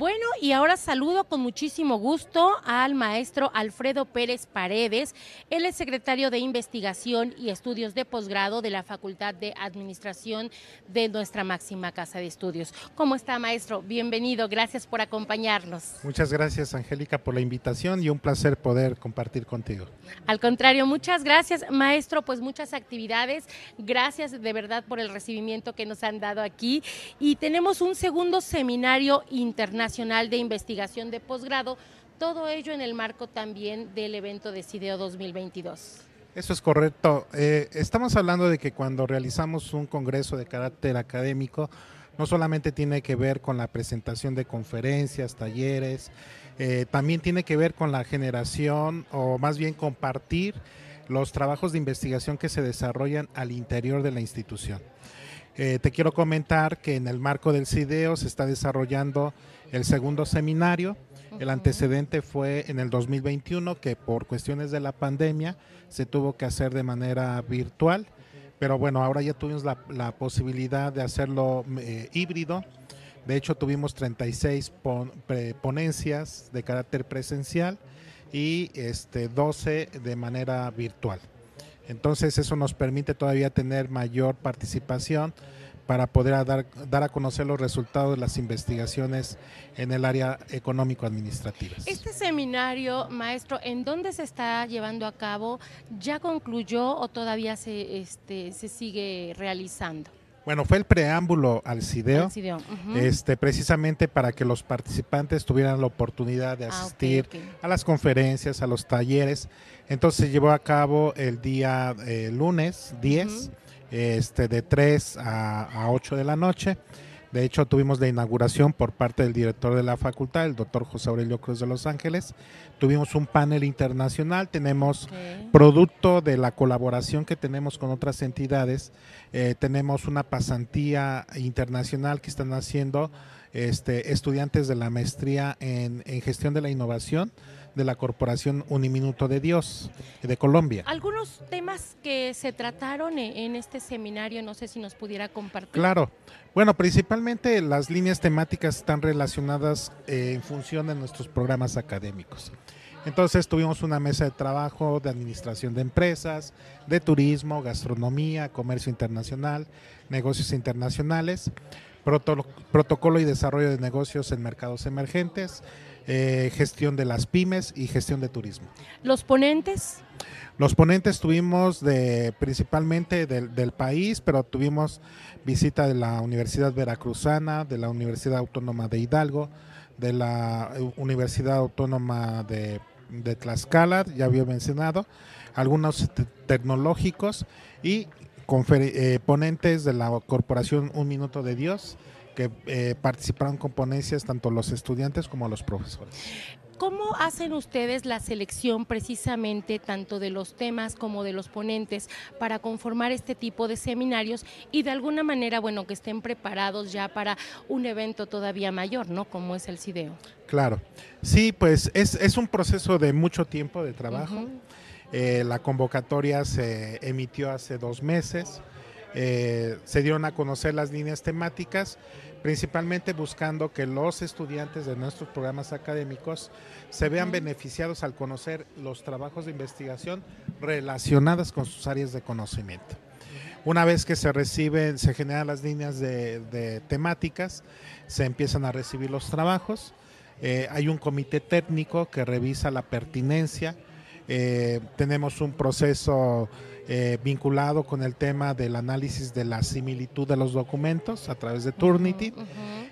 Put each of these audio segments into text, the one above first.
Bueno, y ahora saludo con muchísimo gusto al maestro Alfredo Pérez Paredes. Él es secretario de Investigación y Estudios de Posgrado de la Facultad de Administración de nuestra máxima casa de estudios. ¿Cómo está, maestro? Bienvenido, gracias por acompañarnos. Muchas gracias, Angélica, por la invitación y un placer poder compartir contigo. Al contrario, muchas gracias, maestro, pues muchas actividades. Gracias de verdad por el recibimiento que nos han dado aquí. Y tenemos un segundo seminario internacional Nacional de Investigación de Posgrado, todo ello en el marco también del evento de CIDEO 2022. Eso es correcto. Eh, estamos hablando de que cuando realizamos un congreso de carácter académico, no solamente tiene que ver con la presentación de conferencias, talleres, eh, también tiene que ver con la generación o más bien compartir los trabajos de investigación que se desarrollan al interior de la institución. Eh, te quiero comentar que en el marco del CIDEO se está desarrollando el segundo seminario. El antecedente fue en el 2021 que por cuestiones de la pandemia se tuvo que hacer de manera virtual, pero bueno, ahora ya tuvimos la, posibilidad de hacerlo eh, híbrido. De hecho, tuvimos 36 ponencias de carácter presencial y este, 12 de manera virtual. Entonces eso nos permite todavía tener mayor participación para poder dar, dar a conocer los resultados de las investigaciones en el área económico-administrativa. Este seminario, maestro, ¿en dónde se está llevando a cabo? ¿Ya concluyó o todavía se, este, se sigue realizando? Bueno, fue el preámbulo al CIDEO, este, precisamente para que los participantes tuvieran la oportunidad de ah, asistir a las conferencias, a los talleres. Entonces se llevó a cabo el día eh, lunes 10 este, de 3 a, 8 de la noche. De hecho, tuvimos la inauguración por parte del director de la facultad, el doctor José Aurelio Cruz de Los Ángeles. Tuvimos un panel internacional, tenemos producto de la colaboración que tenemos con otras entidades, eh, tenemos una pasantía internacional que están haciendo este, estudiantes de la maestría en, en gestión de la innovación de la Corporación Uniminuto de Dios de Colombia. Algunos temas que se trataron e-, en este seminario, no sé si nos pudiera compartir. Claro. Bueno, principalmente las líneas temáticas están relacionadas eh, en función de nuestros programas académicos. Entonces tuvimos una mesa de trabajo de administración de empresas, de turismo, gastronomía, comercio internacional, negocios internacionales, protocolo y desarrollo de negocios en mercados emergentes, eh, gestión de las pymes y gestión de turismo. ¿Los ponentes? Los ponentes tuvimos de principalmente del, país, pero tuvimos visita de la Universidad Veracruzana, de la Universidad Autónoma de Hidalgo, de la Universidad Autónoma de, Tlaxcala, ya había mencionado, algunos tecnológicos y eh, ponentes de la Corporación Un Minuto de Dios, que eh, participaron con ponencias tanto los estudiantes como los profesores. ¿Cómo hacen ustedes la selección precisamente tanto de los temas como de los ponentes para conformar este tipo de seminarios y de alguna manera, bueno, que estén preparados ya para un evento todavía mayor, ¿no? Como es el CIDEO. Claro, sí, pues es, es un proceso de mucho tiempo de trabajo. Eh, la convocatoria se emitió hace dos meses. Eh, se dieron a conocer las líneas temáticas, principalmente buscando que los estudiantes de nuestros programas académicos se vean beneficiados al conocer los trabajos de investigación relacionados con sus áreas de conocimiento. Una vez que se reciben, se generan las líneas de, temáticas, se empiezan a recibir los trabajos. Eh, hay un comité técnico que revisa la pertinencia. Eh, tenemos un proceso eh, vinculado con el tema del análisis de la similitud de los documentos a través de Turnity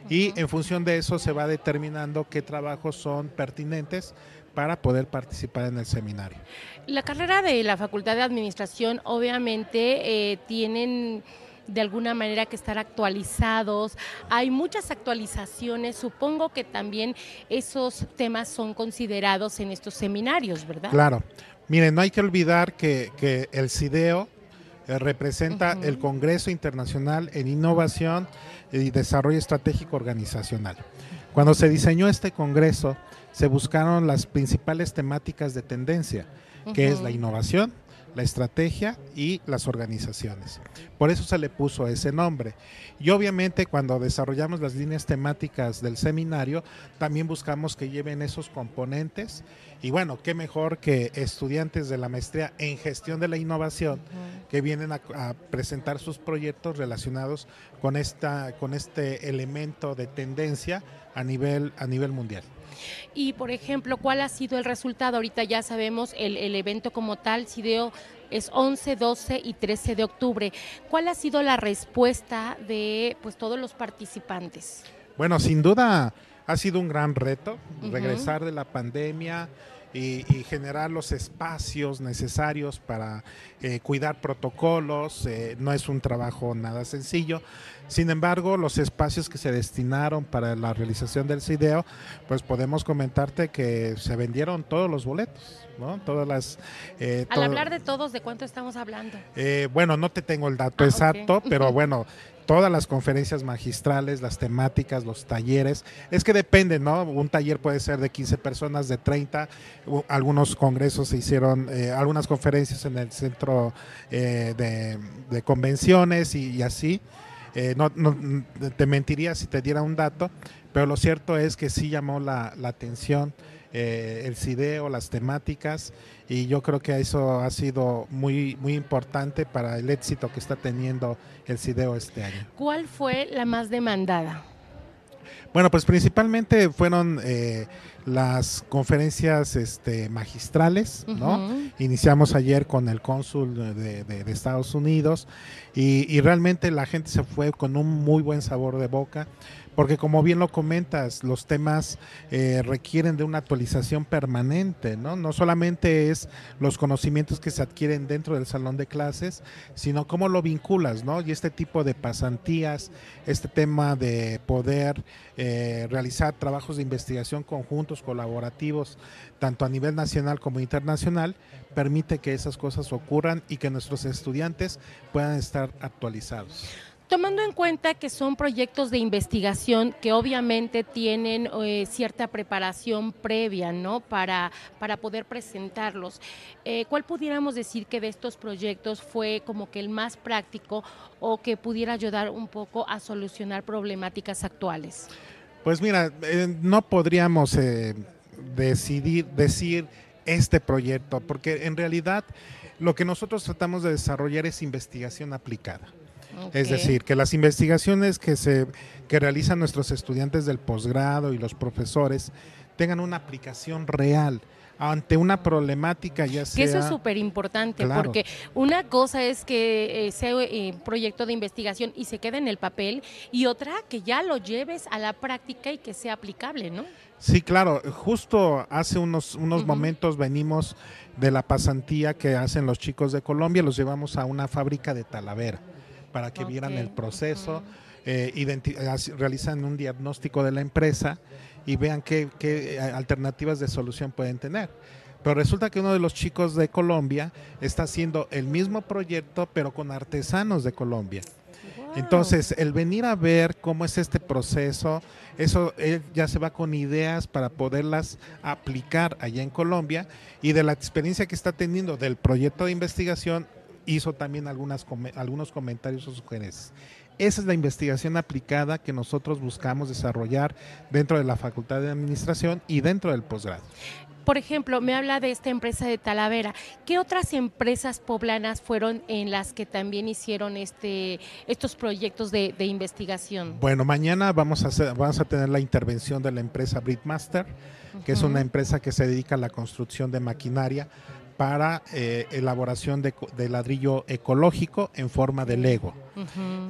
y en función de eso se va determinando qué trabajos son pertinentes para poder participar en el seminario. La carrera de la Facultad de Administración obviamente eh, tienen de alguna manera que estar actualizados. Hay muchas actualizaciones. Supongo que también esos temas son considerados en estos seminarios, ¿verdad? Claro. Miren, no hay que olvidar que, el CIDEO eh, representa el Congreso Internacional en Innovación y Desarrollo Estratégico Organizacional. Cuando se diseñó este Congreso, se buscaron las principales temáticas de tendencia, que es la innovación, la estrategia y las organizaciones. Por eso se le puso ese nombre. Y obviamente cuando desarrollamos las líneas temáticas del seminario, también buscamos que lleven esos componentes. Y bueno, qué mejor que estudiantes de la maestría en gestión de la innovación que vienen a, a presentar sus proyectos relacionados con, esta, con este elemento de tendencia a nivel, a nivel mundial. Y, por ejemplo, ¿cuál ha sido el resultado? Ahorita ya sabemos el, el evento como tal, CIDEO es 11, 12 y 13 de octubre. ¿Cuál ha sido la respuesta de pues todos los participantes? Bueno, sin duda ha sido un gran reto regresar de la pandemia y, y generar los espacios necesarios para eh, cuidar protocolos. eh, no es un trabajo nada sencillo. Sin embargo, los espacios que se destinaron para la realización del CIDEO, pues podemos comentarte que se vendieron todos los boletos, ¿no? Todas las... eh, Al todo- hablar de todos, ¿de cuánto estamos hablando? eh, bueno, no te tengo el dato Ah, exacto, pero bueno, todas las conferencias magistrales, las temáticas, los talleres, es que depende, ¿no? Un taller puede ser de 15 personas, de 30, u- algunos congresos se hicieron, eh, algunas conferencias en el centro eh, de, convenciones y, así. Eh, no, te mentiría si te diera un dato, pero lo cierto es que sí llamó la, la atención eh, el CIDEO, las temáticas, y yo creo que eso ha sido muy, muy importante para el éxito que está teniendo el CIDEO este año. ¿Cuál fue la más demandada? Bueno, pues principalmente fueron eh, las conferencias este, magistrales, ¿no? Iniciamos ayer con el cónsul de, de- de Estados Unidos y, y realmente la gente se fue con un muy buen sabor de boca, porque como bien lo comentas, los temas eh, requieren de una actualización permanente, ¿no? No solamente es los conocimientos que se adquieren dentro del salón de clases, sino cómo lo vinculas, ¿no? Y este tipo de pasantías, este tema de poder eh, realizar trabajos de investigación conjuntos, colaborativos, tanto a nivel nacional como internacional, permite que esas cosas ocurran y que nuestros estudiantes puedan estar actualizados. Tomando en cuenta que son proyectos de investigación que obviamente tienen eh, cierta preparación previa, ¿no? Para, para poder presentarlos, eh, ¿cuál pudiéramos decir que de estos proyectos fue como que el más práctico o que pudiera ayudar un poco a solucionar problemáticas actuales? Pues mira, eh, no podríamos eh, decidir, decir este proyecto, porque en realidad lo que nosotros tratamos de desarrollar es investigación aplicada. Es decir, que las investigaciones que se que realizan nuestros estudiantes del posgrado y los profesores tengan una aplicación real ante una problemática ya sea Que eso es súper importante, Claro. porque una cosa es que eh, sea eh, proyecto de investigación y se quede en el papel, y otra que ya lo lleves a la práctica y que sea aplicable, ¿no? Sí, claro. Justo hace unos, unos momentos venimos de la pasantía que hacen los chicos de Colombia, los llevamos a una fábrica de Talavera para que vieran el proceso. Eh, realizan un diagnóstico de la empresa y vean qué, qué, eh, alternativas de solución pueden tener. Pero resulta que uno de los chicos de Colombia está haciendo el mismo proyecto, pero con artesanos de Colombia. Entonces, el venir a ver cómo es este proceso, eso él ya se va con ideas para poderlas aplicar allá en Colombia y de la experiencia que está teniendo del proyecto de investigación hizo también algunas algunos comentarios o sugerencias. Esa es la investigación aplicada que nosotros buscamos desarrollar dentro de la Facultad de Administración y dentro del posgrado. Por ejemplo, me habla de esta empresa de Talavera. ¿Qué otras empresas poblanas fueron en las que también hicieron este, estos proyectos de, de investigación? Bueno, mañana vamos a, hacer- vamos a tener la intervención de la empresa Britmaster, que es una empresa que se dedica a la construcción de maquinaria para eh, elaboración de ladrillo ecológico en forma de Lego.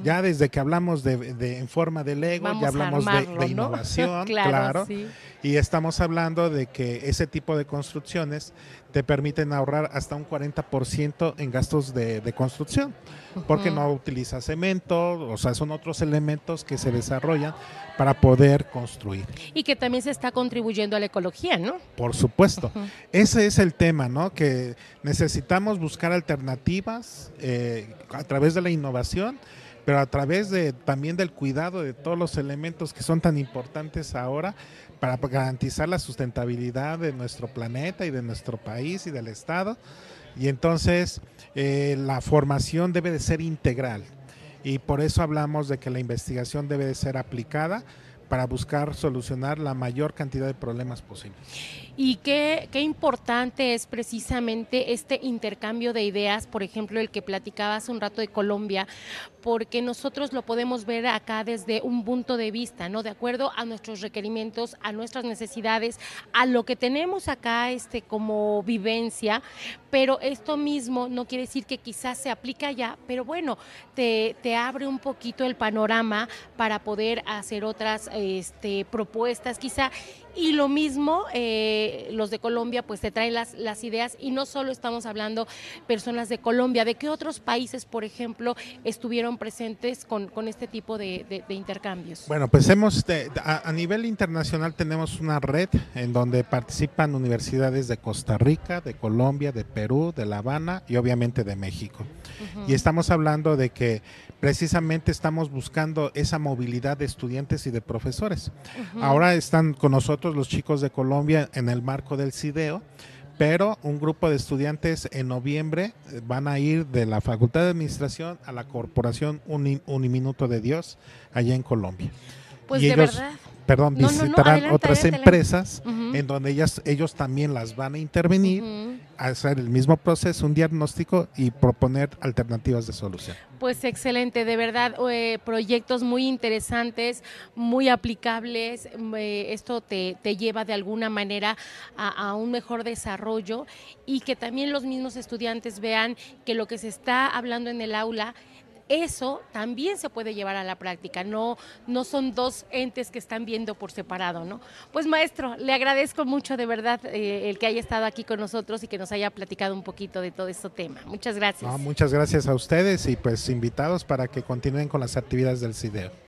Ya desde que hablamos de, de- en forma de Lego, Vamos ya hablamos de- armarlo, de, ¿no? innovación, claro, claro, sí. y estamos hablando de que ese tipo de construcciones te permiten ahorrar hasta un 40% en gastos de, de construcción, porque no utiliza cemento, o sea, son otros elementos que se desarrollan para poder construir. Y que también se está contribuyendo a la ecología, ¿no? Por supuesto. Ese es el tema, ¿no? Que necesitamos buscar alternativas eh, a través de la innovación, pero a través de también del cuidado de todos los elementos que son tan importantes ahora para garantizar la sustentabilidad de nuestro planeta y de nuestro país y del Estado. Y entonces eh, la formación debe de ser integral y por eso hablamos de que la investigación debe de ser aplicada para buscar solucionar la mayor cantidad de problemas posibles. Y qué, qué, importante es precisamente este intercambio de ideas, por ejemplo, el que platicaba hace un rato de Colombia, porque nosotros lo podemos ver acá desde un punto de vista, ¿no? De acuerdo a nuestros requerimientos, a nuestras necesidades, a lo que tenemos acá este, como vivencia, pero esto mismo no quiere decir que quizás se aplique allá, pero bueno, te, te abre un poquito el panorama para poder hacer otras este, propuestas quizá. Y lo mismo, eh, los de Colombia pues te traen las, las ideas y no solo estamos hablando personas de Colombia, de qué otros países, por ejemplo, estuvieron presentes con, con este tipo de, de, de, intercambios. Bueno, pues hemos, de, a, a, nivel internacional tenemos una red en donde participan universidades de Costa Rica, de Colombia, de Perú, de La Habana y obviamente de México. Uh -huh. Y estamos hablando de que precisamente estamos buscando esa movilidad de estudiantes y de profesores. Uh -huh. Ahora están con nosotros los chicos de Colombia en el marco del CIDEO, pero un grupo de estudiantes en noviembre van a ir de la Facultad de Administración a la Corporación Uni, Uniminuto de Dios allá en Colombia. Pues y de ellos, verdad. Perdón, No, no, no, visitarán adelante, otras adelante. empresas en donde ellas, ellos también las van a intervenir, hacer el mismo proceso, un diagnóstico y proponer alternativas de solución. Pues excelente, de verdad, eh, proyectos muy interesantes, muy aplicables. eh, esto te, te lleva de alguna manera a, a un mejor desarrollo y que también los mismos estudiantes vean que lo que se está hablando en el aula eso también se puede llevar a la práctica, no, no son dos entes que están viendo por separado, ¿no? Pues maestro, le agradezco mucho de verdad eh, el que haya estado aquí con nosotros y que nos haya platicado un poquito de todo este tema. Muchas gracias. Muchas gracias a ustedes y pues invitados para que continúen con las actividades del CIDEO.